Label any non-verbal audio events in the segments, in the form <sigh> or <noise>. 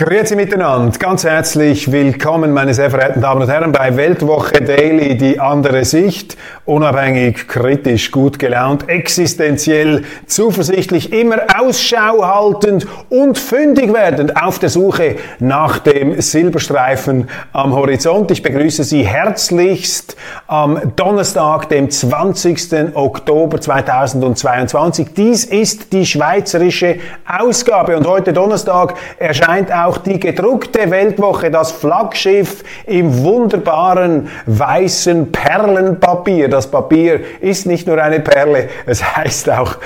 Grüezi miteinander, ganz herzlich willkommen, meine sehr verehrten Damen und Herren, bei Weltwoche Daily, die andere Sicht, unabhängig, kritisch, gut gelaunt, existenziell, zuversichtlich, immer Ausschau haltend und fündig werdend auf der Suche nach dem Silberstreifen am Horizont. Ich begrüße Sie herzlichst am Donnerstag, dem 20. Oktober 2022. Dies ist die schweizerische Ausgabe und heute Donnerstag erscheint auch auch die gedruckte Weltwoche, das Flaggschiff im wunderbaren weißen Perlenpapier. Das Papier ist nicht nur eine Perle, es heißt auch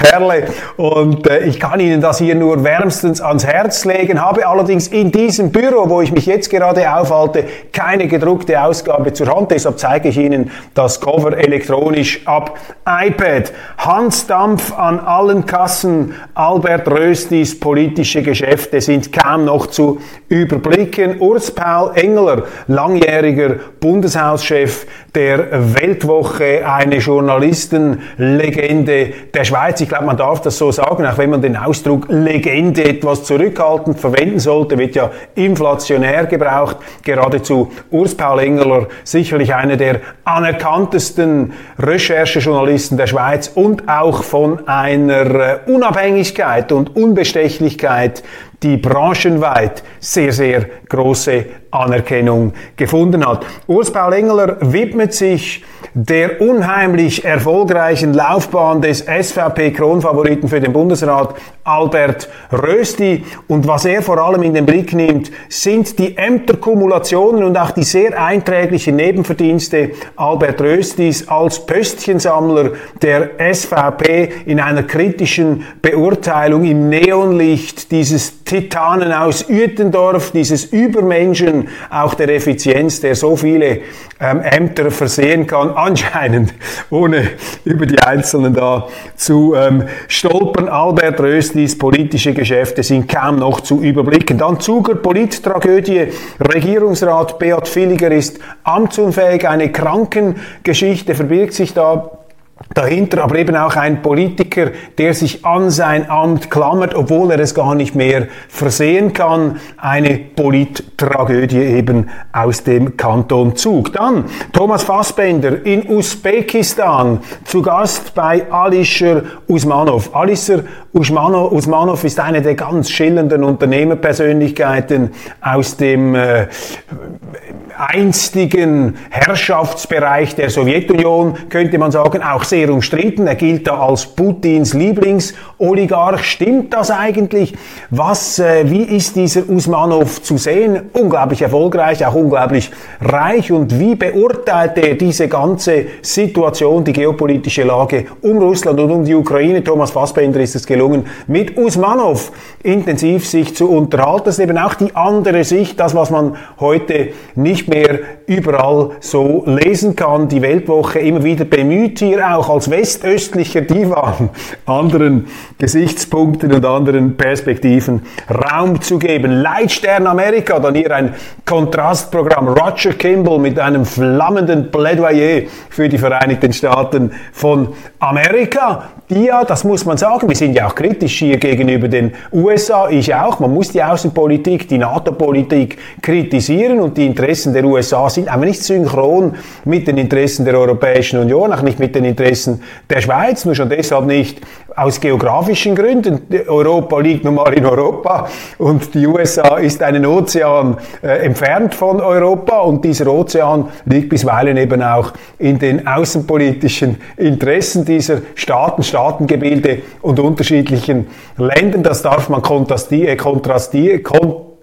Perle. Und äh, ich kann Ihnen das hier nur wärmstens ans Herz legen, habe allerdings in diesem Büro, wo ich mich jetzt gerade aufhalte, keine gedruckte Ausgabe zur Hand. Deshalb zeige ich Ihnen das Cover elektronisch ab iPad. Hans Dampf an allen Kassen. Albert Röstis politische Geschäfte sind kaum noch zu überblicken. Urs Paul Engeler, langjähriger Bundeshauschef der Weltwoche, eine Journalistenlegende der Schweiz. Ich glaube, man darf das so sagen, auch wenn man den Ausdruck Legende etwas zurückhaltend verwenden sollte, wird ja inflationär gebraucht. Geradezu Urs Paul Engeler, sicherlich einer der anerkanntesten Recherchejournalisten der Schweiz und auch von einer Unabhängigkeit und Unbestechlichkeit, die branchenweit sehr, sehr große Anerkennung gefunden hat. Urs Paul Engeler widmet sich der unheimlich erfolgreichen Laufbahn des SVP-Kronfavoriten für den Bundesrat Albert Rösti. Und was er vor allem in den Blick nimmt, sind die Ämterkumulationen und auch die sehr einträglichen Nebenverdienste Albert Röstis als Pöstchensammler der SVP in einer kritischen Beurteilung im Neonlicht dieses Titanen aus Uetendorf, dieses Übermenschen, auch der Effizienz, der so viele ähm, Ämter versehen kann, <laughs> anscheinend, ohne über die Einzelnen da zu ähm, stolpern. Albert Röstis politische Geschäfte sind kaum noch zu überblicken. Dann Zuger Polittragödie. Regierungsrat Beat Villiger ist amtsunfähig. Eine Krankengeschichte verbirgt sich da dahinter aber eben auch ein Politiker, der sich an sein Amt klammert, obwohl er es gar nicht mehr versehen kann. Eine Polittragödie eben aus dem Kanton Zug. Dann Thomas Fassbender in Usbekistan zu Gast bei Alisher Usmanov. Alisher Usmanov ist eine der ganz schillernden Unternehmerpersönlichkeiten aus dem äh, einstigen Herrschaftsbereich der Sowjetunion, könnte man sagen, auch sehr umstritten. Er gilt da als Putins Lieblingsoligarch. Stimmt das eigentlich? Was, äh, wie ist dieser Usmanov zu sehen? Unglaublich erfolgreich, auch unglaublich reich. Und wie beurteilt er diese ganze Situation, die geopolitische Lage um Russland und um die Ukraine? Thomas Fassbender ist es gelungen, mit Usmanov intensiv sich zu unterhalten. Das ist eben auch die andere Sicht, das, was man heute nicht mehr überall so lesen kann. Die Weltwoche immer wieder bemüht hier auch als westöstlicher Divan anderen Gesichtspunkten und anderen Perspektiven Raum zu geben. Leitstern Amerika, dann hier ein Kontrastprogramm. Roger Kimball mit einem flammenden Plädoyer für die Vereinigten Staaten von Amerika. Die ja, das muss man sagen, wir sind ja auch kritisch hier gegenüber den USA, ich auch. Man muss die Außenpolitik, die NATO-Politik kritisieren und die Interessen der USA sind aber nicht synchron mit den Interessen der Europäischen Union, auch nicht mit den Interessen der Schweiz, nur schon deshalb nicht aus geografischen Gründen. Europa liegt nun mal in Europa und die USA ist einen Ozean äh, entfernt von Europa und dieser Ozean liegt bisweilen eben auch in den außenpolitischen Interessen dieser Staaten, Staatengebilde und unterschiedlichen Ländern. Das darf man kontrastieren, kontrastieren,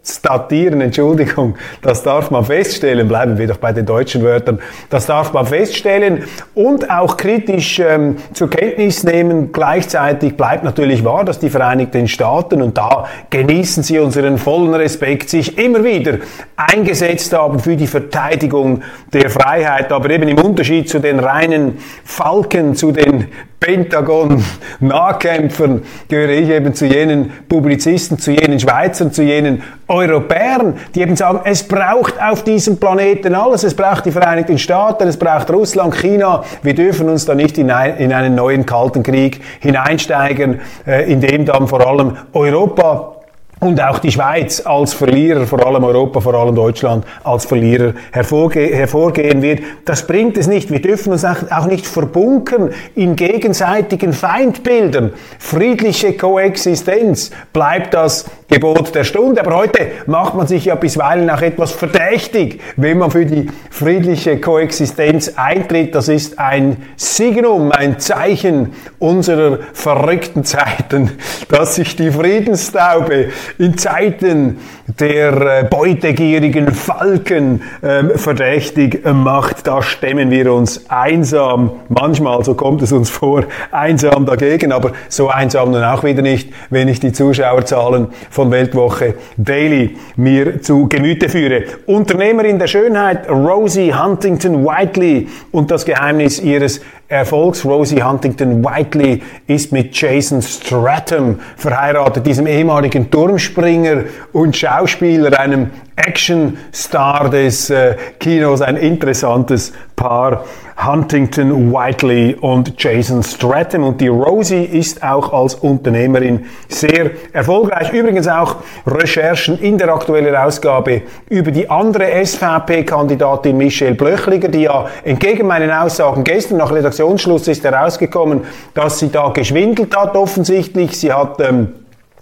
konstatieren, Entschuldigung, das darf man feststellen, bleiben wir doch bei den deutschen Wörtern, das darf man feststellen und auch kritisch ähm, zur Kenntnis nehmen. Gleichzeitig bleibt natürlich wahr, dass die Vereinigten Staaten, und da genießen sie unseren vollen Respekt, sich immer wieder eingesetzt haben für die Verteidigung der Freiheit, aber eben im Unterschied zu den reinen Falken, zu den Pentagon-Nahkämpfern gehöre ich eben zu jenen Publizisten, zu jenen Schweizern, zu jenen Europäern, die eben sagen, es braucht auf diesem Planeten alles. Es braucht die Vereinigten Staaten, es braucht Russland, China. Wir dürfen uns da nicht in, ein, in einen neuen Kalten Krieg hineinsteigen, äh, in dem dann vor allem Europa und auch die Schweiz als Verlierer, vor allem Europa, vor allem Deutschland als Verlierer hervorge hervorgehen wird. Das bringt es nicht. Wir dürfen uns auch nicht verbunkern in gegenseitigen Feindbildern. Friedliche Koexistenz bleibt das Gebot der Stunde. Aber heute macht man sich ja bisweilen auch etwas verdächtig, wenn man für die friedliche Koexistenz eintritt. Das ist ein Signum, ein Zeichen unserer verrückten Zeiten, dass sich die Friedenstaube in Zeiten der äh, beutegierigen Falken äh, verdächtig macht. Da stemmen wir uns einsam, manchmal, so kommt es uns vor, einsam dagegen, aber so einsam dann auch wieder nicht, wenn ich die Zuschauerzahlen von Weltwoche Daily mir zu Gemüte führe. Unternehmerin der Schönheit Rosie Huntington Whiteley und das Geheimnis ihres Erfolgs. Rosie Huntington Whiteley ist mit Jason Stratham verheiratet, diesem ehemaligen Turmspringer und Schauspieler, einem Actionstar des äh, Kinos, ein interessantes Paar. Huntington Whiteley und Jason Stratham. Und die Rosie ist auch als Unternehmerin sehr erfolgreich. Übrigens auch Recherchen in der aktuellen Ausgabe über die andere SVP-Kandidatin Michelle Blöchliger, die ja entgegen meinen Aussagen gestern nach Redaktionsschluss ist herausgekommen, dass sie da geschwindelt hat offensichtlich. Sie hat ähm,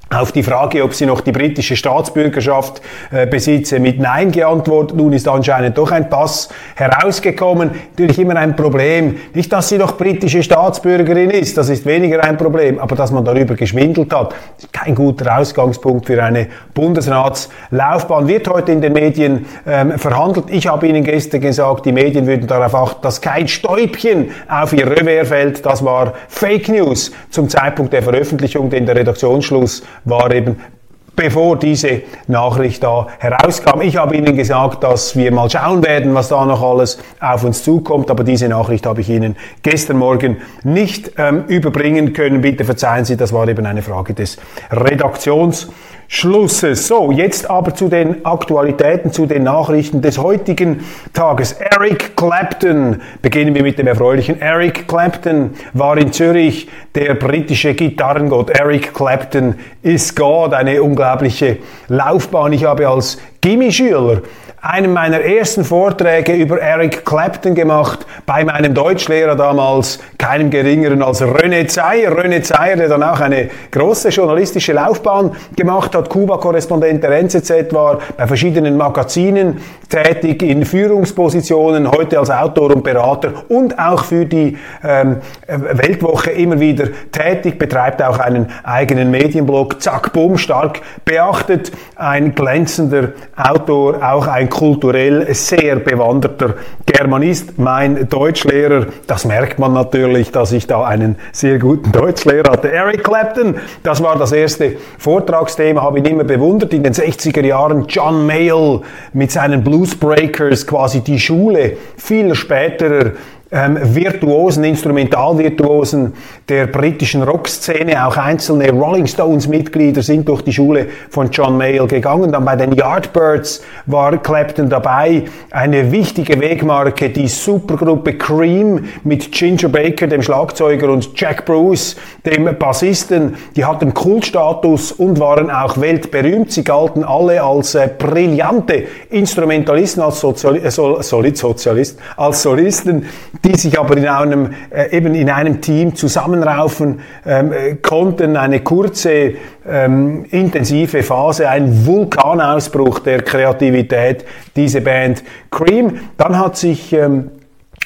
auf die Frage, ob sie noch die britische Staatsbürgerschaft äh, besitze, mit Nein geantwortet. Nun ist anscheinend doch ein Pass herausgekommen. Natürlich immer ein Problem. Nicht, dass sie noch britische Staatsbürgerin ist, das ist weniger ein Problem, aber dass man darüber geschwindelt hat, kein guter Ausgangspunkt für eine Bundesratslaufbahn. Wird heute in den Medien ähm, verhandelt. Ich habe Ihnen gestern gesagt, die Medien würden darauf achten, dass kein Stäubchen auf ihr Revers fällt. Das war Fake News zum Zeitpunkt der Veröffentlichung, denn der Redaktionsschluss war eben bevor diese Nachricht da herauskam. Ich habe Ihnen gesagt, dass wir mal schauen werden, was da noch alles auf uns zukommt, aber diese Nachricht habe ich Ihnen gestern Morgen nicht ähm, überbringen können. Bitte verzeihen Sie, das war eben eine Frage des Redaktions. Schlusses. So, jetzt aber zu den Aktualitäten, zu den Nachrichten des heutigen Tages. Eric Clapton. Beginnen wir mit dem erfreulichen. Eric Clapton war in Zürich der britische Gitarrengott. Eric Clapton ist God. Eine unglaubliche Laufbahn. Ich habe als Gimmischüler einen meiner ersten Vorträge über Eric Clapton gemacht, bei meinem Deutschlehrer damals, keinem geringeren als René Zeyer. René Zeyer, der dann auch eine große journalistische Laufbahn gemacht hat, Kuba-Korrespondent der NZZ war, bei verschiedenen Magazinen tätig, in Führungspositionen, heute als Autor und Berater und auch für die ähm, Weltwoche immer wieder tätig, betreibt auch einen eigenen Medienblog, zack, bumm, stark beachtet, ein glänzender Autor, auch ein kulturell sehr bewanderter Germanist. Mein Deutschlehrer, das merkt man natürlich, dass ich da einen sehr guten Deutschlehrer hatte. Eric Clapton, das war das erste Vortragsthema, habe ihn immer bewundert. In den 60er Jahren John Mayall mit seinen Bluesbreakers, quasi die Schule viel späterer ähm, Virtuosen, Instrumentalvirtuosen der britischen Rockszene, auch einzelne Rolling Stones Mitglieder sind durch die Schule von John Mayall gegangen. Dann bei den Yardbirds war Clapton dabei. Eine wichtige Wegmarke, die Supergruppe Cream mit Ginger Baker, dem Schlagzeuger, und Jack Bruce, dem Bassisten. Die hatten Kultstatus und waren auch weltberühmt. Sie galten alle als äh, brillante Instrumentalisten, als Soziali äh, Sozialist, als Solisten die sich aber in einem, äh, eben in einem Team zusammenraufen ähm, äh, konnten. Eine kurze, ähm, intensive Phase, ein Vulkanausbruch der Kreativität, diese Band Cream. Dann hat sich ähm,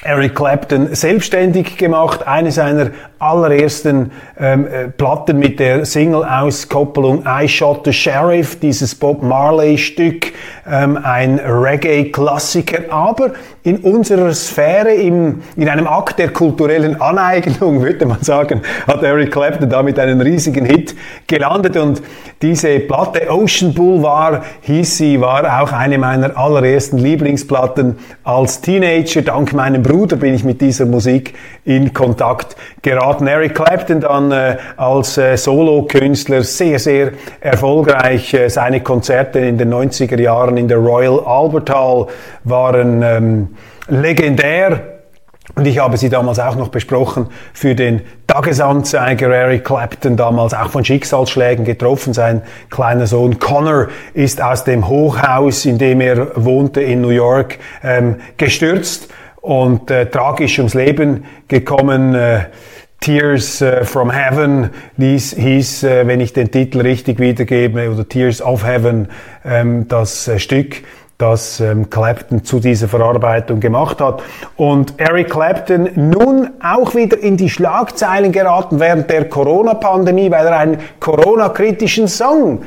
Eric Clapton selbstständig gemacht. Eine seiner allerersten ähm, äh, Platten mit der Single-Auskopplung I Shot the Sheriff, dieses Bob Marley-Stück, ähm, ein Reggae-Klassiker, aber in unserer Sphäre, im, in einem Akt der kulturellen Aneignung, <laughs> würde man sagen, hat Eric Clapton damit einen riesigen Hit gelandet und diese Platte Ocean Boulevard hieß sie, war auch eine meiner allerersten Lieblingsplatten als Teenager. Dank meinem Bruder bin ich mit dieser Musik in Kontakt geraten. Eric Clapton dann äh, als äh, Solo-Künstler sehr, sehr erfolgreich. Äh, seine Konzerte in den 90er Jahren in der Royal Albert Hall waren ähm, legendär. Und ich habe sie damals auch noch besprochen für den Tagesanzeiger Eric Clapton, damals auch von Schicksalsschlägen getroffen. Sein kleiner Sohn Connor ist aus dem Hochhaus, in dem er wohnte in New York, ähm, gestürzt und äh, tragisch ums Leben gekommen. Äh, Tears äh, from Heaven dies hieß, äh, wenn ich den Titel richtig wiedergebe, oder Tears of Heaven, ähm, das äh, Stück das ähm, Clapton zu dieser Verarbeitung gemacht hat. Und Eric Clapton nun auch wieder in die Schlagzeilen geraten während der Corona-Pandemie, weil er einen Corona-kritischen Song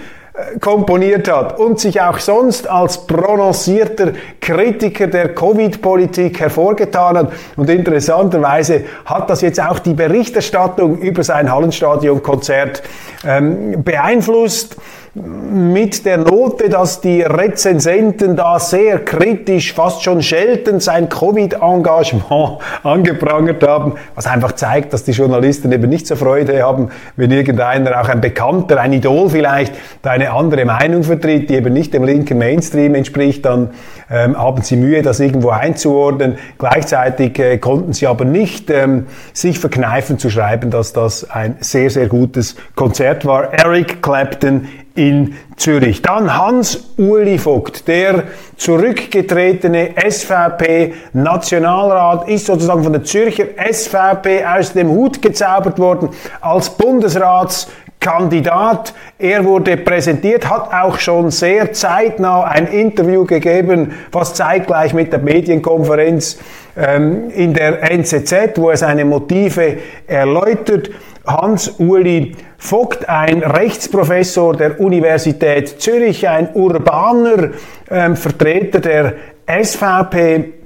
komponiert hat und sich auch sonst als prononcierter Kritiker der Covid-Politik hervorgetan hat. Und interessanterweise hat das jetzt auch die Berichterstattung über sein Hallenstadion-Konzert ähm, beeinflusst mit der Note, dass die Rezensenten da sehr kritisch, fast schon scheltend sein Covid-Engagement <laughs> angeprangert haben, was einfach zeigt, dass die Journalisten eben nicht so Freude haben, wenn irgendeiner, auch ein Bekannter, ein Idol vielleicht, da eine andere Meinung vertritt, die eben nicht dem linken Mainstream entspricht, dann ähm, haben sie Mühe, das irgendwo einzuordnen. Gleichzeitig äh, konnten sie aber nicht ähm, sich verkneifen zu schreiben, dass das ein sehr, sehr gutes Konzert war. Eric Clapton in Zürich. Dann Hans-Uli Vogt, der zurückgetretene SVP-Nationalrat, ist sozusagen von der Zürcher SVP aus dem Hut gezaubert worden als Bundesratskandidat. Er wurde präsentiert, hat auch schon sehr zeitnah ein Interview gegeben, fast zeitgleich mit der Medienkonferenz ähm, in der NZZ, wo er seine Motive erläutert. Hans-Uli Vogt, ein Rechtsprofessor der Universität Zürich, ein urbaner ähm, Vertreter der SVP,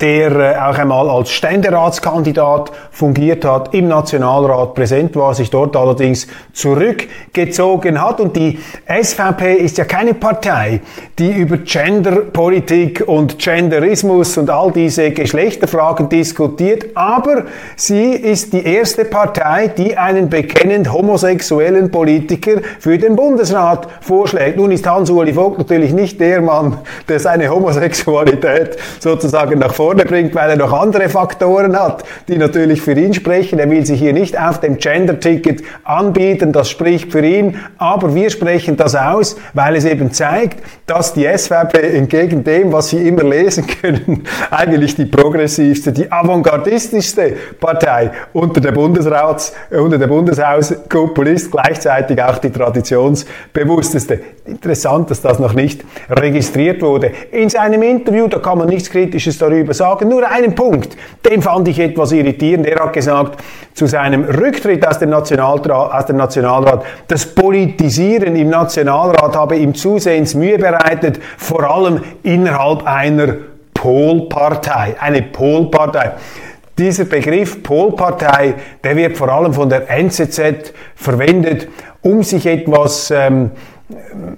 der äh, auch einmal als Ständeratskandidat fungiert hat, im Nationalrat präsent war, sich dort allerdings zurückgezogen hat. Und die SVP ist ja keine Partei, die über Genderpolitik und Genderismus und all diese Geschlechterfragen diskutiert, aber sie ist die erste Partei, die einen bekennend homosexuellen Politiker für den Bundesrat vorschlägt. Nun ist Hans-Uli Vogt natürlich nicht der Mann, der seine Homosexualität sozusagen nach vorne bringt, weil er noch andere Faktoren hat, die natürlich für ihn sprechen. Er will sich hier nicht auf dem Gender-Ticket anbieten, das spricht für ihn, aber wir sprechen das aus, weil es eben zeigt, dass die SVP entgegen dem, was Sie immer lesen <laughs> können, eigentlich die progressivste, die avantgardistischste Partei unter der Bundesrats, unter der Bundeshauskuppel ist, gleichzeitig auch die traditionsbewussteste. Interessant, dass das noch nicht registriert wurde. In seinem Interview, da kann man nichts Kritisches darüber darüber sagen. Nur einen Punkt, den fand ich etwas irritierend. Er hat gesagt, zu seinem Rücktritt aus dem, Nationalrat, aus dem Nationalrat, das Politisieren im Nationalrat habe ihm zusehends Mühe bereitet, vor allem innerhalb einer Polpartei. Eine Polpartei. Dieser Begriff Polpartei, der wird vor allem von der NZZ verwendet, um sich etwas ähm,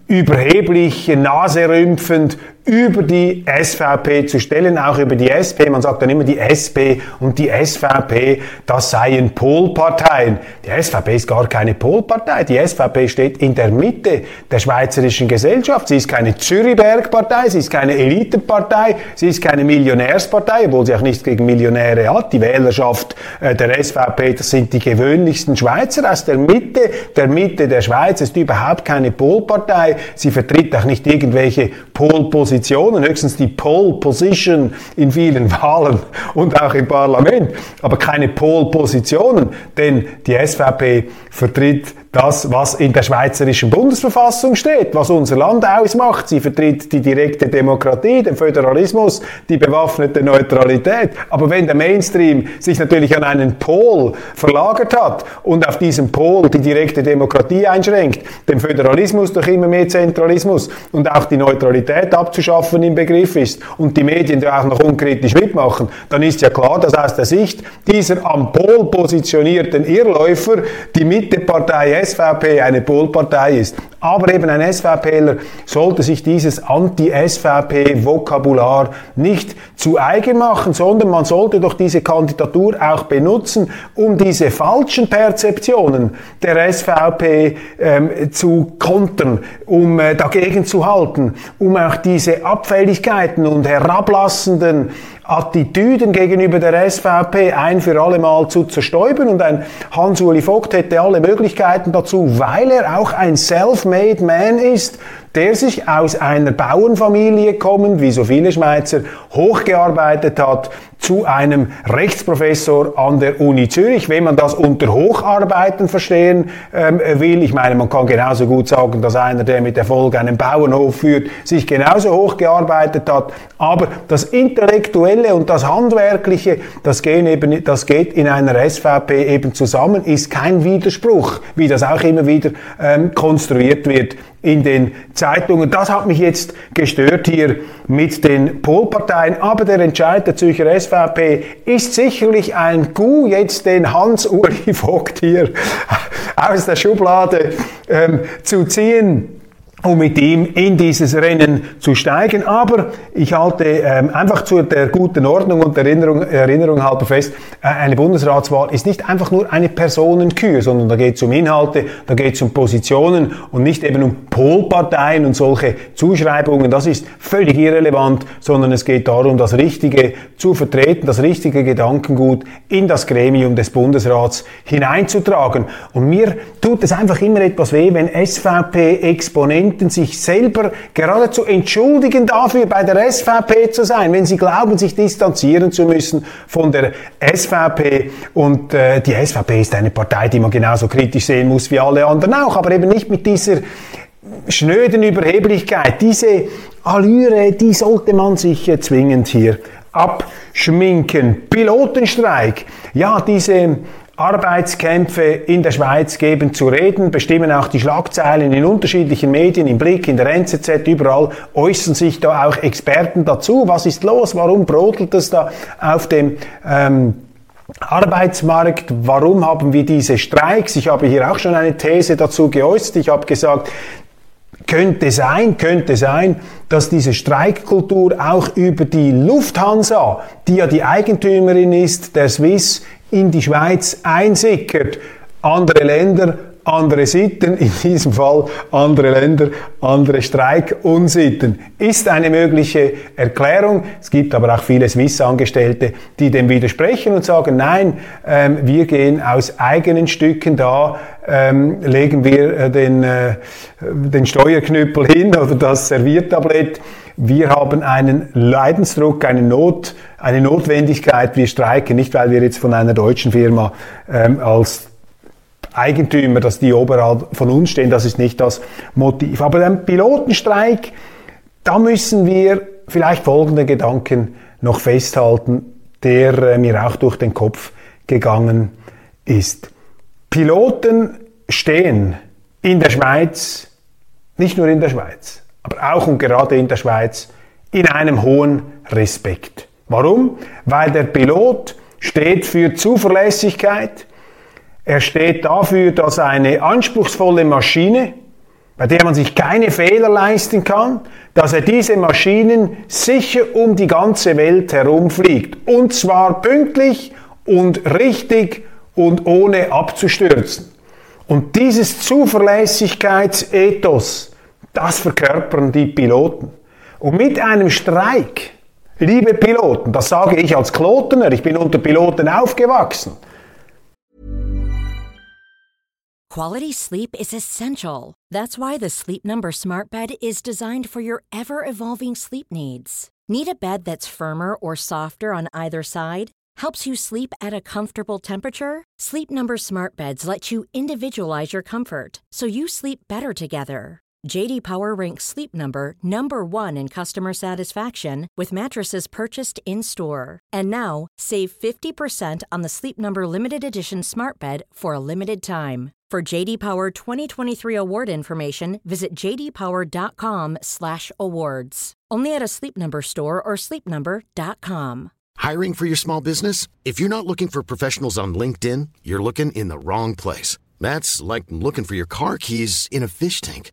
überheblich, naserümpfend über die SVP zu stellen, auch über die SP. Man sagt dann immer die SP und die SVP, das seien Polparteien. Die SVP ist gar keine Polpartei. Die SVP steht in der Mitte der schweizerischen Gesellschaft. Sie ist keine Zürichberg-Partei, sie ist keine Elitenpartei, sie ist keine Millionärspartei, obwohl sie auch nichts gegen Millionäre hat. Die Wählerschaft äh, der SVP, das sind die gewöhnlichsten Schweizer aus der Mitte, der Mitte der Schweiz, ist überhaupt keine Polpartei. Sie vertritt auch nicht irgendwelche Polpositionen Positionen, höchstens die Pole Position in vielen <laughs> Wahlen und auch im Parlament, aber keine Pole Positionen, denn die SVP vertritt das, was in der Schweizerischen Bundesverfassung steht, was unser Land ausmacht. Sie vertritt die direkte Demokratie, den Föderalismus, die bewaffnete Neutralität. Aber wenn der Mainstream sich natürlich an einen Pol verlagert hat und auf diesem Pol die direkte Demokratie einschränkt, den Föderalismus durch immer mehr Zentralismus und auch die Neutralität abzuschaffen im Begriff ist und die Medien da auch noch unkritisch mitmachen, dann ist ja klar, dass aus der Sicht dieser am Pol positionierten Irrläufer die Mittepartei SVP eine Polpartei ist. Aber eben ein SVPler sollte sich dieses Anti-SVP-Vokabular nicht zu eigen machen, sondern man sollte doch diese Kandidatur auch benutzen, um diese falschen Perzeptionen der SVP ähm, zu kontern, um äh, dagegen zu halten, um auch diese Abfälligkeiten und herablassenden Attitüden gegenüber der SVP ein für alle Mal zu zerstäuben. Und ein Hans-Uli Vogt hätte alle Möglichkeiten dazu, weil er auch ein Self-Made Man ist, der sich aus einer Bauernfamilie kommend, wie so viele Schweizer, hochgearbeitet hat zu einem Rechtsprofessor an der Uni Zürich. Wenn man das unter Hocharbeiten verstehen ähm, will, ich meine, man kann genauso gut sagen, dass einer, der mit Erfolg einen Bauernhof führt, sich genauso hochgearbeitet hat. Aber das Intellektuelle und das Handwerkliche, das, gehen eben, das geht in einer SVP eben zusammen, ist kein Widerspruch, wie das auch immer wieder ähm, konstruiert wird in den Zeitungen. Das hat mich jetzt gestört hier mit den Polparteien. Aber der Entscheid der Zürcher SVP ist sicherlich ein Coup, jetzt den Hans-Uli <laughs> Vogt hier aus der Schublade ähm, zu ziehen um mit ihm in dieses Rennen zu steigen. Aber ich halte ähm, einfach zu der guten Ordnung und Erinnerung, Erinnerung halber fest, äh, eine Bundesratswahl ist nicht einfach nur eine Personenkür, sondern da geht es um Inhalte, da geht es um Positionen und nicht eben um Polparteien und solche Zuschreibungen. Das ist völlig irrelevant, sondern es geht darum, das Richtige zu vertreten, das richtige Gedankengut in das Gremium des Bundesrats hineinzutragen. Und mir tut es einfach immer etwas weh, wenn SVP-Exponenten könnten sich selber geradezu entschuldigen dafür, bei der SVP zu sein, wenn sie glauben, sich distanzieren zu müssen von der SVP. Und äh, die SVP ist eine Partei, die man genauso kritisch sehen muss wie alle anderen auch, aber eben nicht mit dieser schnöden Überheblichkeit. Diese Allüre, die sollte man sich äh, zwingend hier abschminken. Pilotenstreik. Ja, diese Arbeitskämpfe in der Schweiz geben zu reden, bestimmen auch die Schlagzeilen in unterschiedlichen Medien, im Blick, in der NZZ, überall äußern sich da auch Experten dazu. Was ist los? Warum brodelt es da auf dem ähm, Arbeitsmarkt, warum haben wir diese Streiks? Ich habe hier auch schon eine These dazu geäußert. Ich habe gesagt, könnte sein, könnte sein, dass diese Streikkultur auch über die Lufthansa, die ja die Eigentümerin ist der Swiss, in die Schweiz einsickert. Andere Länder, andere Sitten, in diesem Fall andere Länder, andere Streikunsitten. Ist eine mögliche Erklärung. Es gibt aber auch viele Swiss-Angestellte, die dem widersprechen und sagen, nein, ähm, wir gehen aus eigenen Stücken da, ähm, legen wir äh, den, äh, den Steuerknüppel hin oder das Serviertablett. Wir haben einen Leidensdruck, eine Not, eine Notwendigkeit. Wir streiken nicht, weil wir jetzt von einer deutschen Firma ähm, als Eigentümer, dass die oberhalb von uns stehen. Das ist nicht das Motiv. Aber beim Pilotenstreik, da müssen wir vielleicht folgende Gedanken noch festhalten, der äh, mir auch durch den Kopf gegangen ist. Piloten stehen in der Schweiz, nicht nur in der Schweiz, aber auch und gerade in der Schweiz, in einem hohen Respekt. Warum? Weil der Pilot steht für Zuverlässigkeit, er steht dafür, dass eine anspruchsvolle Maschine, bei der man sich keine Fehler leisten kann, dass er diese Maschinen sicher um die ganze Welt herumfliegt. Und zwar pünktlich und richtig und ohne abzustürzen. Und dieses Zuverlässigkeitsethos, das verkörpern die Piloten. Und mit einem Streik, liebe Piloten, das sage ich als Klotener, ich bin unter Piloten aufgewachsen. Quality sleep is essential. That's why the Sleep Number Smart Bed is designed for your ever evolving sleep needs. Need a bed that's firmer or softer on either side? helps you sleep at a comfortable temperature? Sleep Number Smart Beds let you individualize your comfort so you sleep better together. JD Power ranks Sleep Number number 1 in customer satisfaction with mattresses purchased in-store. And now, save 50% on the Sleep Number limited edition Smart Bed for a limited time. For JD Power 2023 award information, visit jdpower.com/awards. Only at a Sleep Number store or sleepnumber.com. Hiring for your small business? If you're not looking for professionals on LinkedIn, you're looking in the wrong place. That's like looking for your car keys in a fish tank.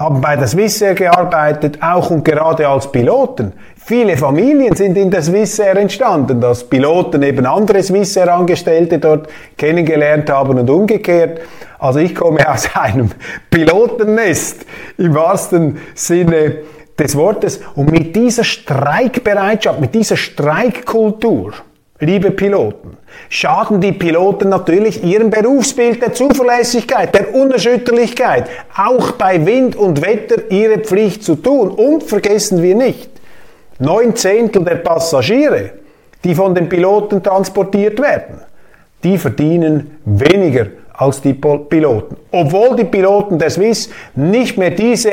haben bei der Swissair gearbeitet, auch und gerade als Piloten. Viele Familien sind in der Swissair entstanden, dass Piloten eben andere Swissair-Angestellte dort kennengelernt haben und umgekehrt. Also ich komme aus <laughs> einem Pilotennest im wahrsten Sinne des Wortes. Und mit dieser Streikbereitschaft, mit dieser Streikkultur, liebe Piloten, schaden die Piloten natürlich ihrem Berufsbild der Zuverlässigkeit, der Unerschütterlichkeit, auch bei Wind und Wetter ihre Pflicht zu tun. Und vergessen wir nicht, neun Zehntel der Passagiere, die von den Piloten transportiert werden, die verdienen weniger als die Piloten. Obwohl die Piloten der Swiss nicht mehr diese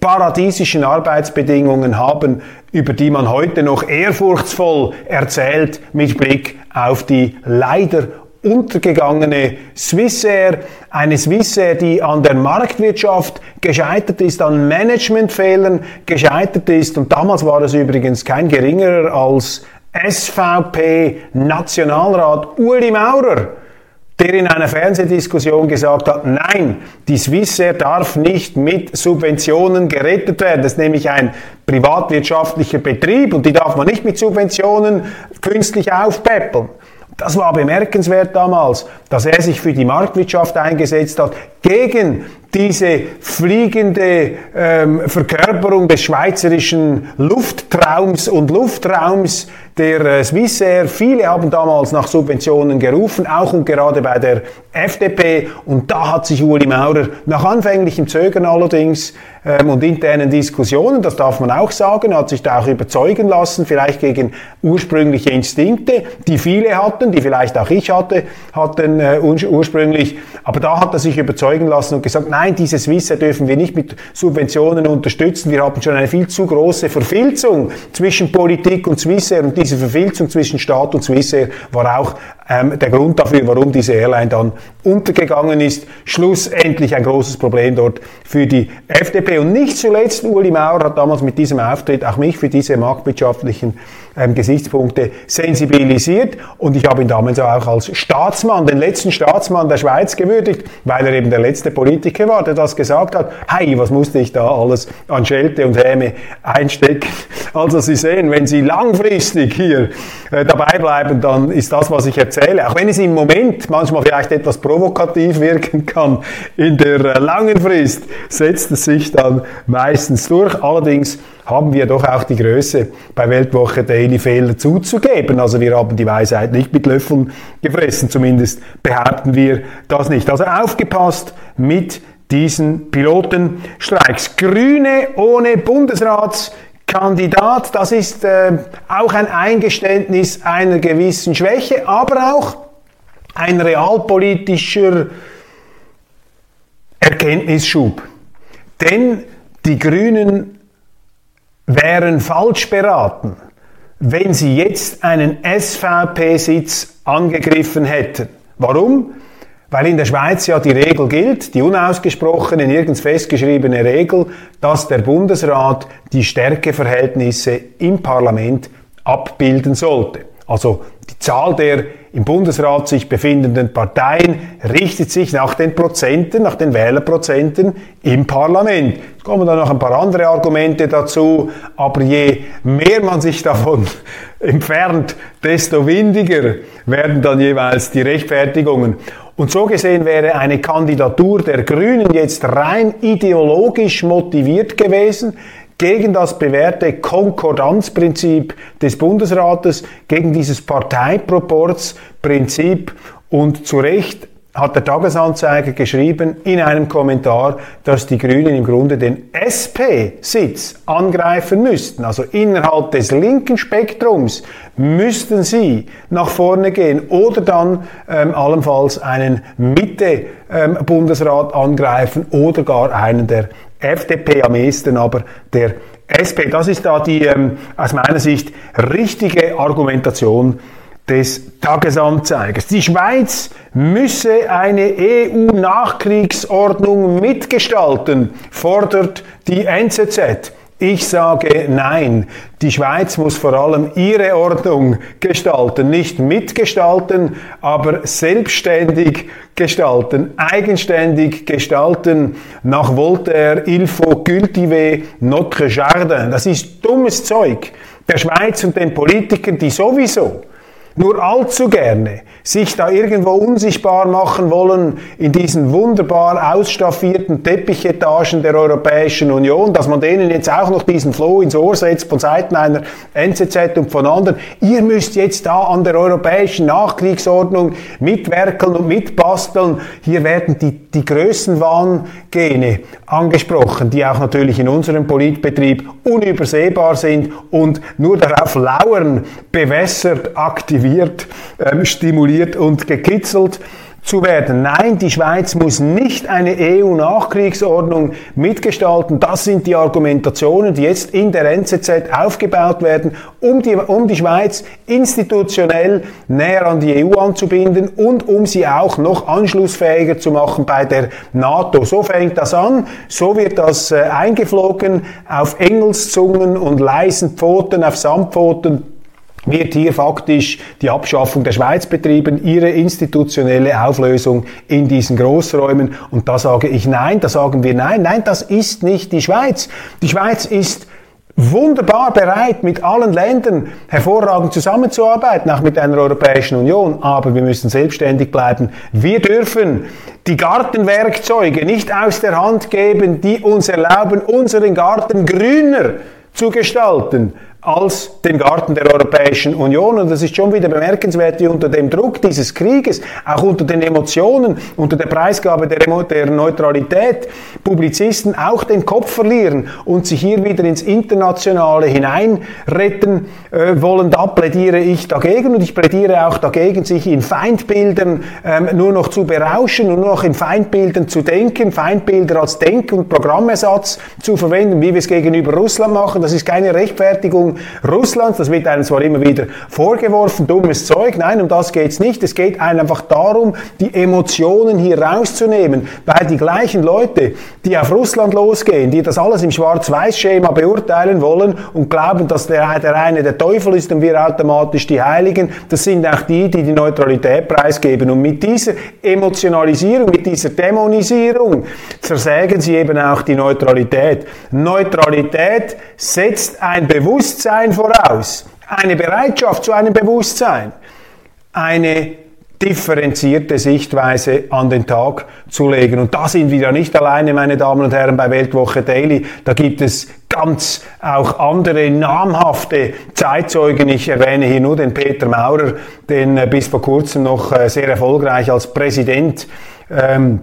paradiesischen Arbeitsbedingungen haben, über die man heute noch ehrfurchtsvoll erzählt mit Blick auf die leider untergegangene Swissair, eine Swissair, die an der Marktwirtschaft gescheitert ist, an Managementfehlern gescheitert ist. Und damals war es übrigens kein geringerer als SVP-Nationalrat Uli Maurer, der in einer Fernsehdiskussion gesagt hat, nein, die Swissair darf nicht mit Subventionen gerettet werden. Das ist nämlich ein privatwirtschaftlicher Betrieb und die darf man nicht mit Subventionen künstlich aufpäppeln. Das war bemerkenswert damals, dass er sich für die Marktwirtschaft eingesetzt hat, gegen diese fliegende ähm, Verkörperung des schweizerischen Lufttraums und Luftraums der äh, Swissair. Viele haben damals nach Subventionen gerufen, auch und gerade bei der FDP. Und da hat sich Uli Maurer nach anfänglichem Zögern allerdings ähm, und internen Diskussionen, das darf man auch sagen, hat sich da auch überzeugen lassen, vielleicht gegen ursprüngliche Instinkte, die viele hatten, die vielleicht auch ich hatte, hatten äh, ursprünglich. Aber da hat er sich überzeugen lassen und gesagt, nein, diese Swissair dürfen wir nicht mit Subventionen unterstützen. Wir haben schon eine viel zu große Verfilzung zwischen Politik und Swissair und diese Verfilzung zwischen Staat und Swissair war auch ähm, der Grund dafür, warum diese Airline dann untergegangen ist. Schlussendlich ein großes Problem dort für die FDP. Und nicht zuletzt, Uli Maurer hat damals mit diesem Auftritt auch mich für diese marktwirtschaftlichen ähm, Gesichtspunkte sensibilisiert. Und ich habe ihn damals auch als Staatsmann, den letzten Staatsmann der Schweiz gewürdigt, weil er eben der letzte Politiker war, der das gesagt hat. Hey, was musste ich da alles an Schelte und Häme einstecken? Also Sie sehen, wenn Sie langfristig hier äh, dabei bleiben, dann ist das, was ich erzähle, auch wenn es im Moment manchmal vielleicht etwas provokativ wirken kann, in der äh, langen Frist setzt es sich dann meistens durch. Allerdings haben wir doch auch die Größe, bei Weltwoche Daily Fehler zuzugeben. Also wir haben die Weisheit nicht mit Löffeln gefressen, zumindest behaupten wir das nicht. Also aufgepasst mit diesen Pilotenstreiks. Grüne ohne Bundesratskandidat, das ist äh, auch ein Eingeständnis einer gewissen Schwäche, aber auch ein realpolitischer Erkenntnisschub. Denn die Grünen wären falsch beraten, wenn sie jetzt einen SVP-Sitz angegriffen hätten. Warum? Weil in der Schweiz ja die Regel gilt, die unausgesprochene, nirgends festgeschriebene Regel, dass der Bundesrat die Stärkeverhältnisse im Parlament abbilden sollte. Also die Zahl der im Bundesrat sich befindenden Parteien richtet sich nach den Prozenten, nach den Wählerprozenten im Parlament. Es kommen dann noch ein paar andere Argumente dazu, aber je mehr man sich davon <laughs> entfernt, desto windiger werden dann jeweils die Rechtfertigungen. Und so gesehen wäre eine Kandidatur der Grünen jetzt rein ideologisch motiviert gewesen, gegen das bewährte Konkordanzprinzip des Bundesrates, gegen dieses Parteiproportsprinzip und zu Recht hat der Tagesanzeiger geschrieben in einem Kommentar, dass die Grünen im Grunde den SP-Sitz angreifen müssten. Also innerhalb des linken Spektrums müssten sie nach vorne gehen oder dann ähm, allenfalls einen Mitte-Bundesrat ähm, angreifen oder gar einen der FDP am ehesten, aber der SP. Das ist da die ähm, aus meiner Sicht richtige Argumentation des Tagesanzeigers. Die Schweiz müsse eine EU-Nachkriegsordnung mitgestalten, fordert die NZZ. Ich sage nein. Die Schweiz muss vor allem ihre Ordnung gestalten, nicht mitgestalten, aber selbstständig gestalten, eigenständig gestalten. Nach Voltaire, il faut cultiver notre jardin. Das ist dummes Zeug der Schweiz und den Politikern, die sowieso nur allzu gerne sich da irgendwo unsichtbar machen wollen in diesen wunderbar ausstaffierten Teppichetagen der Europäischen Union, dass man denen jetzt auch noch diesen Floh ins Ohr setzt von Seiten einer NZZ und von anderen. Ihr müsst jetzt da an der europäischen Nachkriegsordnung mitwerkeln und mitbasteln. Hier werden die, die Größenwahngene angesprochen, die auch natürlich in unserem Politbetrieb unübersehbar sind und nur darauf lauern, bewässert, aktiviert, ähm, stimuliert, stimuliert und gekitzelt zu werden. Nein, die Schweiz muss nicht eine EU-Nachkriegsordnung mitgestalten. Das sind die Argumentationen, die jetzt in der NZZ aufgebaut werden, um die, um die Schweiz institutionell näher an die EU anzubinden und um sie auch noch anschlussfähiger zu machen bei der NATO. So fängt das an, so wird das äh, eingeflogen auf Engelszungen und leisen Pfoten, auf Sandpfoten wird hier faktisch die Abschaffung der Schweiz betrieben, ihre institutionelle Auflösung in diesen Großräumen. Und da sage ich nein, da sagen wir nein, nein, das ist nicht die Schweiz. Die Schweiz ist wunderbar bereit, mit allen Ländern hervorragend zusammenzuarbeiten, auch mit einer Europäischen Union. Aber wir müssen selbstständig bleiben. Wir dürfen die Gartenwerkzeuge nicht aus der Hand geben, die uns erlauben, unseren Garten grüner zu gestalten als den Garten der Europäischen Union. Und das ist schon wieder bemerkenswert, wie unter dem Druck dieses Krieges, auch unter den Emotionen, unter der Preisgabe der, der Neutralität, Publizisten auch den Kopf verlieren und sich hier wieder ins Internationale hineinretten äh, wollen. Da plädiere ich dagegen und ich plädiere auch dagegen, sich in Feindbildern ähm, nur noch zu berauschen und nur noch in Feindbildern zu denken, Feindbilder als Denk- und Programmersatz zu verwenden, wie wir es gegenüber Russland machen. Das ist keine Rechtfertigung Russlands. Das wird einem zwar immer wieder vorgeworfen, dummes Zeug. Nein, um das geht's nicht. Es geht einem einfach darum, die Emotionen hier rauszunehmen, weil die gleichen Leute, die auf Russland losgehen, die das alles im Schwarz-Weiß-Schema beurteilen wollen und glauben, dass der, der eine der Teufel ist und wir automatisch die Heiligen, das sind auch die, die die Neutralität preisgeben. Und mit dieser Emotionalisierung, mit dieser Dämonisierung zersägen sie eben auch die Neutralität. Neutralität setzt ein Bewusstsein Bewusstsein voraus, eine Bereitschaft zu einem Bewusstsein, eine differenzierte Sichtweise an den Tag zu legen. Und da sind wir ja nicht alleine, meine Damen und Herren, bei Weltwoche Daily. Da gibt es ganz auch andere namhafte Zeitzeugen. Ich erwähne hier nur den Peter Maurer, den äh, bis vor kurzem noch äh, sehr erfolgreich als Präsident ähm,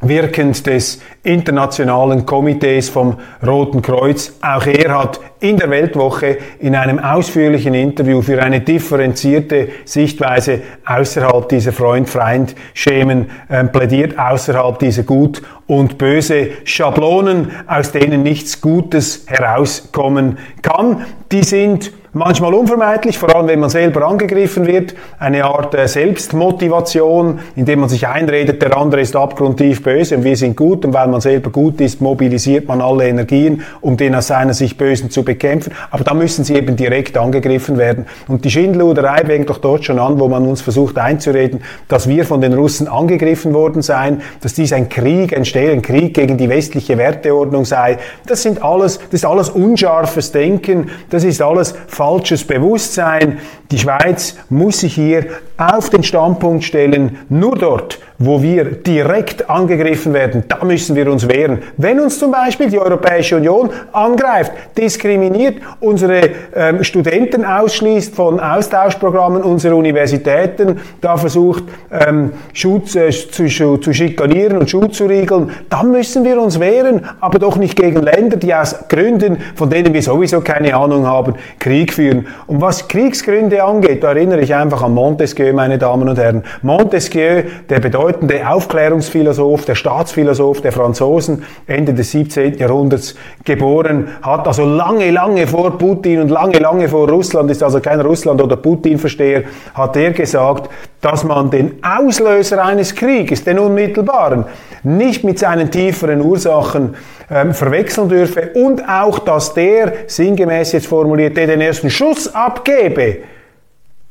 wirkend des Internationalen Komitees vom Roten Kreuz. Auch er hat in der Weltwoche in einem ausführlichen Interview für eine differenzierte Sichtweise außerhalb dieser Freund-Feind-Schemen äh, plädiert, außerhalb dieser Gut und böse Schablonen, aus denen nichts Gutes herauskommen kann. Die sind manchmal unvermeidlich, vor allem wenn man selber angegriffen wird, eine Art äh, Selbstmotivation, indem man sich einredet, der andere ist abgrundtief böse und wir sind gut und weil man selber gut ist, mobilisiert man alle Energien, um den aus seiner Sicht Bösen zu bekämpfen. Aber da müssen sie eben direkt angegriffen werden. Und die Schindluderei fängt doch dort schon an, wo man uns versucht einzureden, dass wir von den Russen angegriffen worden seien, dass dies ein Krieg, ein ein Krieg gegen die westliche Werteordnung sei. Das sind alles, das ist alles unscharfes Denken, das ist alles falsches Bewusstsein. Die Schweiz muss sich hier auf den Standpunkt stellen, nur dort, wo wir direkt angegriffen werden, da müssen wir uns wehren. Wenn uns zum Beispiel die Europäische Union angreift, diskriminiert, unsere ähm, Studenten ausschließt von Austauschprogrammen unserer Universitäten, da versucht ähm, Schutz, äh, zu, zu schikanieren und Schutz zu riegeln, dann müssen wir uns wehren, aber doch nicht gegen Länder, die aus Gründen, von denen wir sowieso keine Ahnung haben, Krieg führen. Und was Kriegsgründe angeht, da erinnere ich einfach an Montesquieu, meine Damen und Herren. Montesquieu, der bedeutet bedeutende Aufklärungsphilosoph, der Staatsphilosoph der Franzosen, Ende des 17. Jahrhunderts geboren, hat also lange, lange vor Putin und lange, lange vor Russland, ist also kein Russland- oder Putin-Versteher, hat er gesagt, dass man den Auslöser eines Krieges, den unmittelbaren, nicht mit seinen tieferen Ursachen ähm, verwechseln dürfe und auch, dass der, sinngemäß jetzt formuliert, der den ersten Schuss abgebe,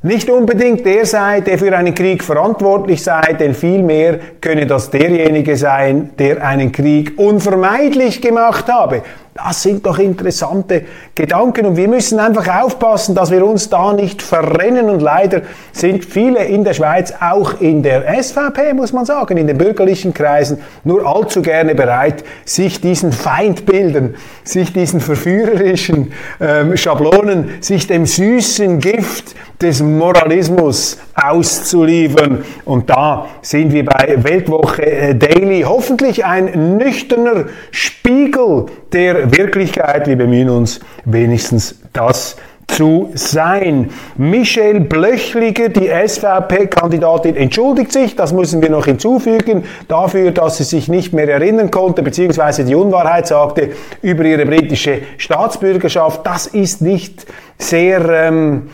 nicht unbedingt der sei, der für einen Krieg verantwortlich sei, denn vielmehr könne das derjenige sein, der einen Krieg unvermeidlich gemacht habe. Das sind doch interessante Gedanken. Und wir müssen einfach aufpassen, dass wir uns da nicht verrennen. Und leider sind viele in der Schweiz, auch in der SVP, muss man sagen, in den bürgerlichen Kreisen, nur allzu gerne bereit, sich diesen Feindbildern, sich diesen verführerischen ähm, Schablonen, sich dem süßen Gift des Moralismus auszuliefern. Und da sind wir bei Weltwoche äh, Daily. Hoffentlich ein nüchterner Spiegel der Wirklichkeit. Wir bemühen uns wenigstens das zu sein. Michelle Blöchliger, die SVP-Kandidatin, entschuldigt sich, das müssen wir noch hinzufügen, dafür, dass sie sich nicht mehr erinnern konnte, beziehungsweise die Unwahrheit sagte über ihre britische Staatsbürgerschaft. Das ist nicht sehr... Ähm,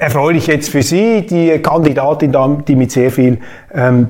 erfreulich jetzt für Sie, die Kandidatin, die mit sehr viel ähm,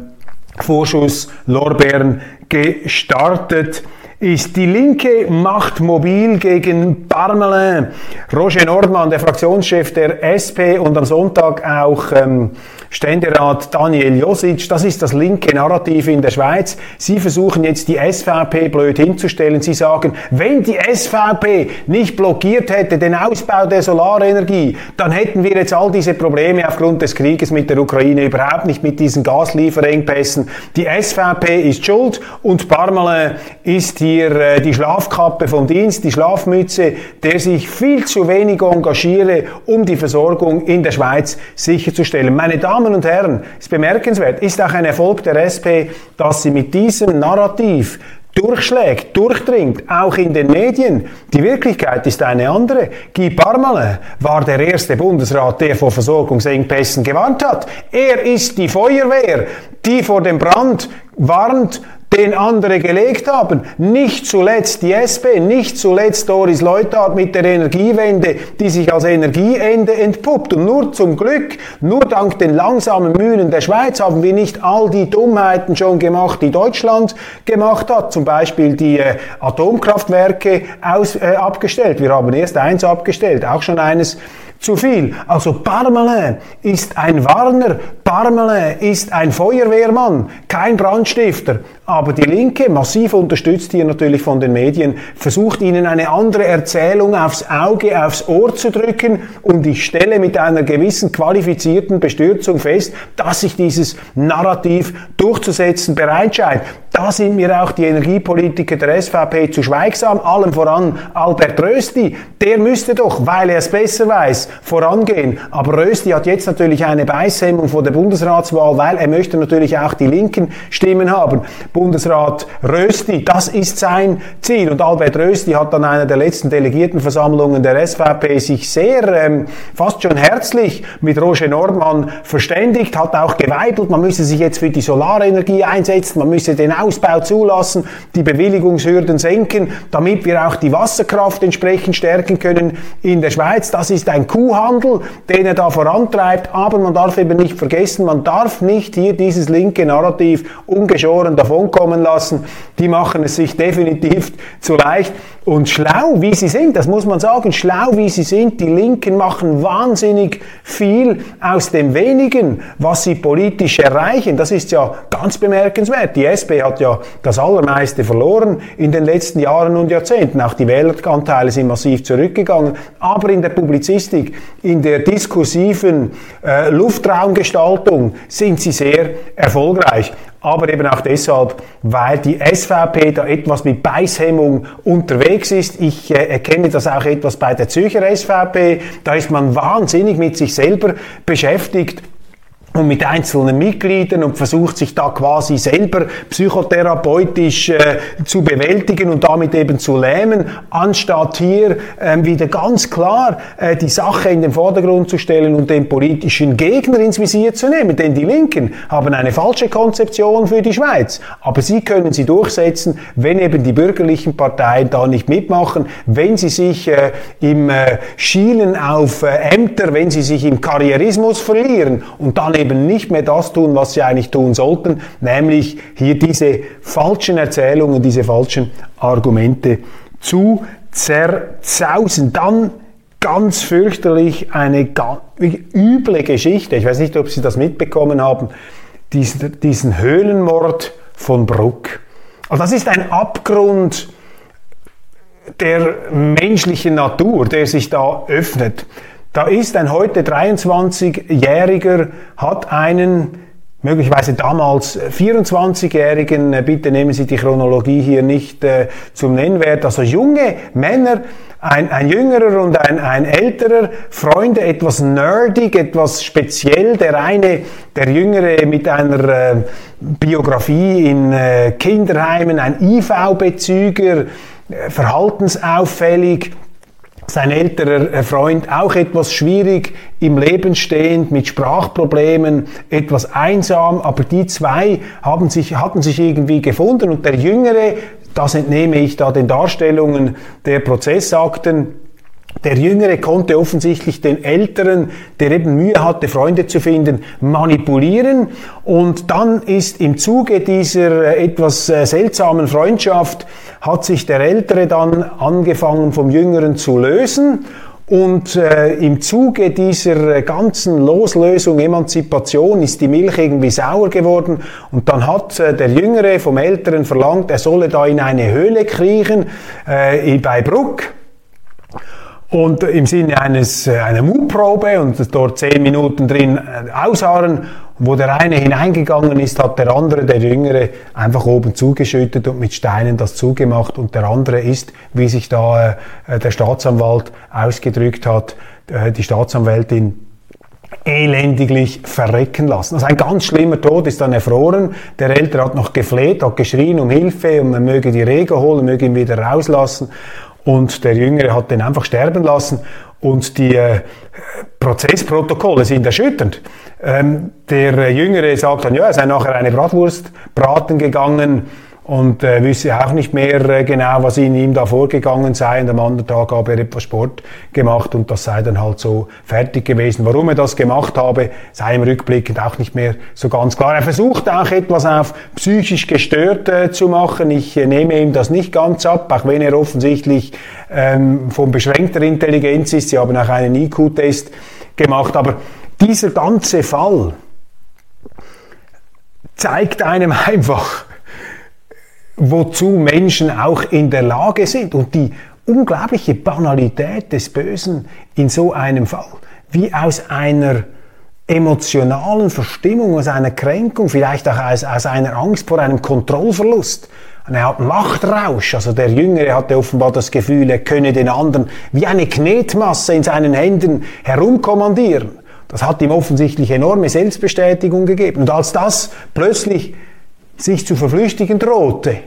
Vorschusslorbeeren gestartet ist. Die Linke macht mobil gegen Parmelin. Roger Nordmann, der Fraktionschef der SP und am Sonntag auch ähm, Ständerat Daniel Josic, das ist das linke Narrativ in der Schweiz. Sie versuchen jetzt die SVP blöd hinzustellen. Sie sagen, wenn die SVP nicht blockiert hätte den Ausbau der Solarenergie, dann hätten wir jetzt all diese Probleme aufgrund des Krieges mit der Ukraine überhaupt nicht mit diesen Gaslieferengpässen. Die SVP ist schuld und Parmelin ist hier äh, die Schlafkappe vom Dienst, die Schlafmütze, der sich viel zu wenig engagiere, um die Versorgung in der Schweiz sicherzustellen. Meine Damen Damen und Herren, ist bemerkenswert, ist auch ein Erfolg der SP, dass sie mit diesem Narrativ durchschlägt, durchdringt, auch in den Medien. Die Wirklichkeit ist eine andere. Guy Parmelin war der erste Bundesrat, der vor Versorgungsengpässen gewarnt hat. Er ist die Feuerwehr, die vor dem Brand warnt, den andere gelegt haben. Nicht zuletzt die SP, nicht zuletzt Doris Leuthard mit der Energiewende, die sich als Energieende entpuppt. Und nur zum Glück, nur dank den langsamen Mühlen der Schweiz haben wir nicht all die Dummheiten schon gemacht, die Deutschland gemacht hat. Zum Beispiel die äh, Atomkraftwerke aus, äh, abgestellt. Wir haben erst eins abgestellt, auch schon eines zu viel. Also Parmelin ist ein Warner, Parmelin ist ein Feuerwehrmann, kein Brandstifter. Aber die Linke, massiv unterstützt hier natürlich von den Medien, versucht ihnen eine andere Erzählung aufs Auge, aufs Ohr zu drücken. Und ich stelle mit einer gewissen qualifizierten Bestürzung fest, dass sich dieses Narrativ durchzusetzen bereit scheint. Da sind mir auch die Energiepolitiker der SVP zu schweigsam, allem voran Albert Rösti. Der müsste doch, weil er es besser weiß, vorangehen. Aber Rösti hat jetzt natürlich eine Beißhemmung vor der Bundesratswahl, weil er möchte natürlich auch die linken Stimmen haben. Bundesrat Rösti, das ist sein Ziel. Und Albert Rösti hat an einer der letzten Delegiertenversammlungen der SVP sich sehr, ähm, fast schon herzlich mit Roger Nordmann verständigt, hat auch geweibelt, man müsse sich jetzt für die Solarenergie einsetzen, man müsse den Ausbau zulassen, die Bewilligungshürden senken, damit wir auch die Wasserkraft entsprechend stärken können in der Schweiz. Das ist ein Kuhhandel, den er da vorantreibt, aber man darf eben nicht vergessen, man darf nicht hier dieses linke Narrativ ungeschoren davonkommen lassen. Die machen es sich definitiv zu leicht Und schlau, wie sie sind, das muss man sagen, schlau, wie sie sind, die Linken machen wahnsinnig viel aus dem wenigen, was sie politisch erreichen. Das ist ja ganz bemerkenswert. Die SP hat ja das Allermeiste verloren in den letzten Jahren und Jahrzehnten. Auch die Wähleranteile sind massiv zurückgegangen. Aber in der Publizistik, in der diskursiven äh, Luftraumgestaltung sind sie sehr erfolgreich aber eben auch deshalb, weil die SVP da etwas mit Beißhemmung unterwegs ist. Ich äh, erkenne das auch etwas bei der Zürcher SVP. Da ist man wahnsinnig mit sich selber beschäftigt und mit einzelnen Mitgliedern und versucht sich da quasi selber psychotherapeutisch äh, zu bewältigen und damit eben zu lähmen, anstatt hier äh, wieder ganz klar äh, die Sache in den Vordergrund zu stellen und den politischen Gegner ins Visier zu nehmen. Denn die Linken haben eine falsche Konzeption für die Schweiz. Aber sie können sie durchsetzen, wenn eben die bürgerlichen Parteien da nicht mitmachen, wenn sie sich äh, im äh, Schielen auf äh, Ämter, wenn sie sich im Karrierismus verlieren und dann eben nicht mehr das tun, was sie eigentlich tun sollten, nämlich hier diese falschen Erzählungen, diese falschen Argumente zu zerzausen. Dann ganz fürchterlich eine üble Geschichte. Ich weiß nicht, ob Sie das mitbekommen haben. Diesen, diesen Höhlenmord von Bruck. Also das ist ein Abgrund der menschlichen Natur, der sich da öffnet. Da ist ein heute 23-Jähriger, hat einen möglicherweise damals 24-Jährigen, äh, bitte nehmen Sie die Chronologie hier nicht äh, zum Nennwert, also junge Männer, ein, ein jüngerer und ein, ein älterer, Freunde, etwas nerdig, etwas speziell, der eine, der jüngere mit einer äh, Biografie in äh, Kinderheimen, ein IV-Bezüger, äh, verhaltensauffällig, sein älterer Freund auch etwas schwierig im Leben stehend, mit Sprachproblemen, etwas einsam, aber die zwei haben sich, hatten sich irgendwie gefunden. Und der Jüngere, das entnehme ich da den Darstellungen der Prozessakten, der Jüngere konnte offensichtlich den Älteren, der eben Mühe hatte, Freunde zu finden, manipulieren. Und dann ist im Zuge dieser äh, etwas äh, seltsamen Freundschaft, hat sich der Ältere dann angefangen vom Jüngeren zu lösen. Und äh, im Zuge dieser äh, ganzen Loslösung, Emanzipation ist die Milch irgendwie sauer geworden. Und dann hat äh, der Jüngere vom Älteren verlangt, er solle da in eine Höhle kriechen, äh, bei Bruck. Und im Sinne eines, äh, einer Mutprobe und dort zehn Minuten drin äh, ausharren, wo der eine hineingegangen ist, hat der andere, der Jüngere, einfach oben zugeschüttet und mit Steinen das zugemacht und der andere ist, wie sich da äh, der Staatsanwalt ausgedrückt hat, äh, die Staatsanwältin elendiglich verrecken lassen. Also ein ganz schlimmer Tod ist dann erfroren. Der Ältere hat noch gefleht, hat geschrien um Hilfe und man möge die Rege holen, möge ihn wieder rauslassen und der Jüngere hat den einfach sterben lassen und die äh, Prozessprotokolle sind erschütternd. Ähm, der Jüngere sagt dann, ja, er sei nachher eine Bratwurst braten gegangen und äh, wüsste auch nicht mehr äh, genau, was in ihm da vorgegangen sei. Und am anderen Tag habe er etwas Sport gemacht und das sei dann halt so fertig gewesen. Warum er das gemacht habe, sei ihm rückblickend auch nicht mehr so ganz klar. Er versucht auch etwas auf psychisch gestört äh, zu machen. Ich äh, nehme ihm das nicht ganz ab, auch wenn er offensichtlich ähm, von beschränkter Intelligenz ist. Sie haben auch einen IQ-Test gemacht. Aber dieser ganze Fall zeigt einem <laughs> einfach, wozu Menschen auch in der Lage sind und die unglaubliche Banalität des Bösen in so einem Fall, wie aus einer emotionalen Verstimmung, aus einer Kränkung, vielleicht auch aus, aus einer Angst vor einem Kontrollverlust, eine Art Machtrausch. Also der Jüngere hatte offenbar das Gefühl, er könne den anderen wie eine Knetmasse in seinen Händen herumkommandieren. Das hat ihm offensichtlich enorme Selbstbestätigung gegeben. Und als das plötzlich sich zu verflüchtigen drohte,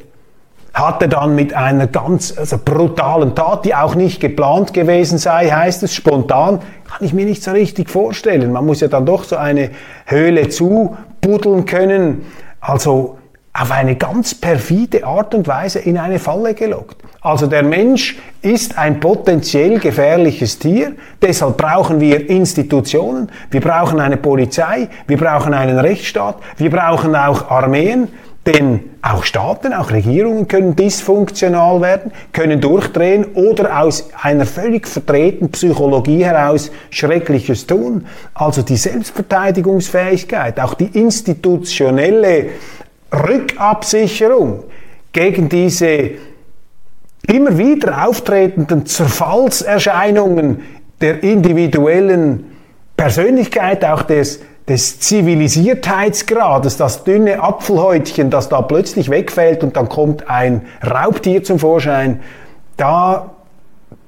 hat er dann mit einer ganz also brutalen Tat, die auch nicht geplant gewesen sei, heißt es spontan, kann ich mir nicht so richtig vorstellen. Man muss ja dann doch so eine Höhle zubuddeln können. Also auf eine ganz perfide Art und Weise in eine Falle gelockt. Also der Mensch ist ein potenziell gefährliches Tier, deshalb brauchen wir Institutionen, wir brauchen eine Polizei, wir brauchen einen Rechtsstaat, wir brauchen auch Armeen, denn auch Staaten, auch Regierungen können dysfunktional werden, können durchdrehen oder aus einer völlig verdrehten Psychologie heraus Schreckliches tun. Also die Selbstverteidigungsfähigkeit, auch die institutionelle Rückabsicherung gegen diese immer wieder auftretenden Zerfallserscheinungen der individuellen Persönlichkeit, auch des, des Zivilisiertheitsgrades, das dünne Apfelhäutchen, das da plötzlich wegfällt und dann kommt ein Raubtier zum Vorschein, da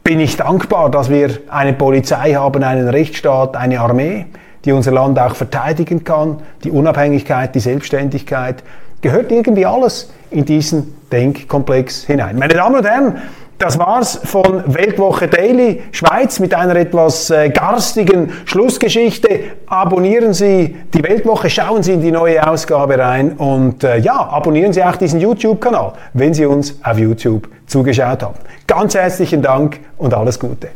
bin ich dankbar, dass wir eine Polizei haben, einen Rechtsstaat, eine Armee, die unser Land auch verteidigen kann, die Unabhängigkeit, die Selbstständigkeit, gehört irgendwie alles in diesen Denkkomplex hinein. Meine Damen und Herren, das war's von Weltwoche Daily Schweiz mit einer etwas äh, garstigen Schlussgeschichte. Abonnieren Sie die Weltwoche, schauen Sie in die neue Ausgabe rein und äh, ja, abonnieren Sie auch diesen YouTube-Kanal, wenn Sie uns auf YouTube zugeschaut haben. Ganz herzlichen Dank und alles Gute.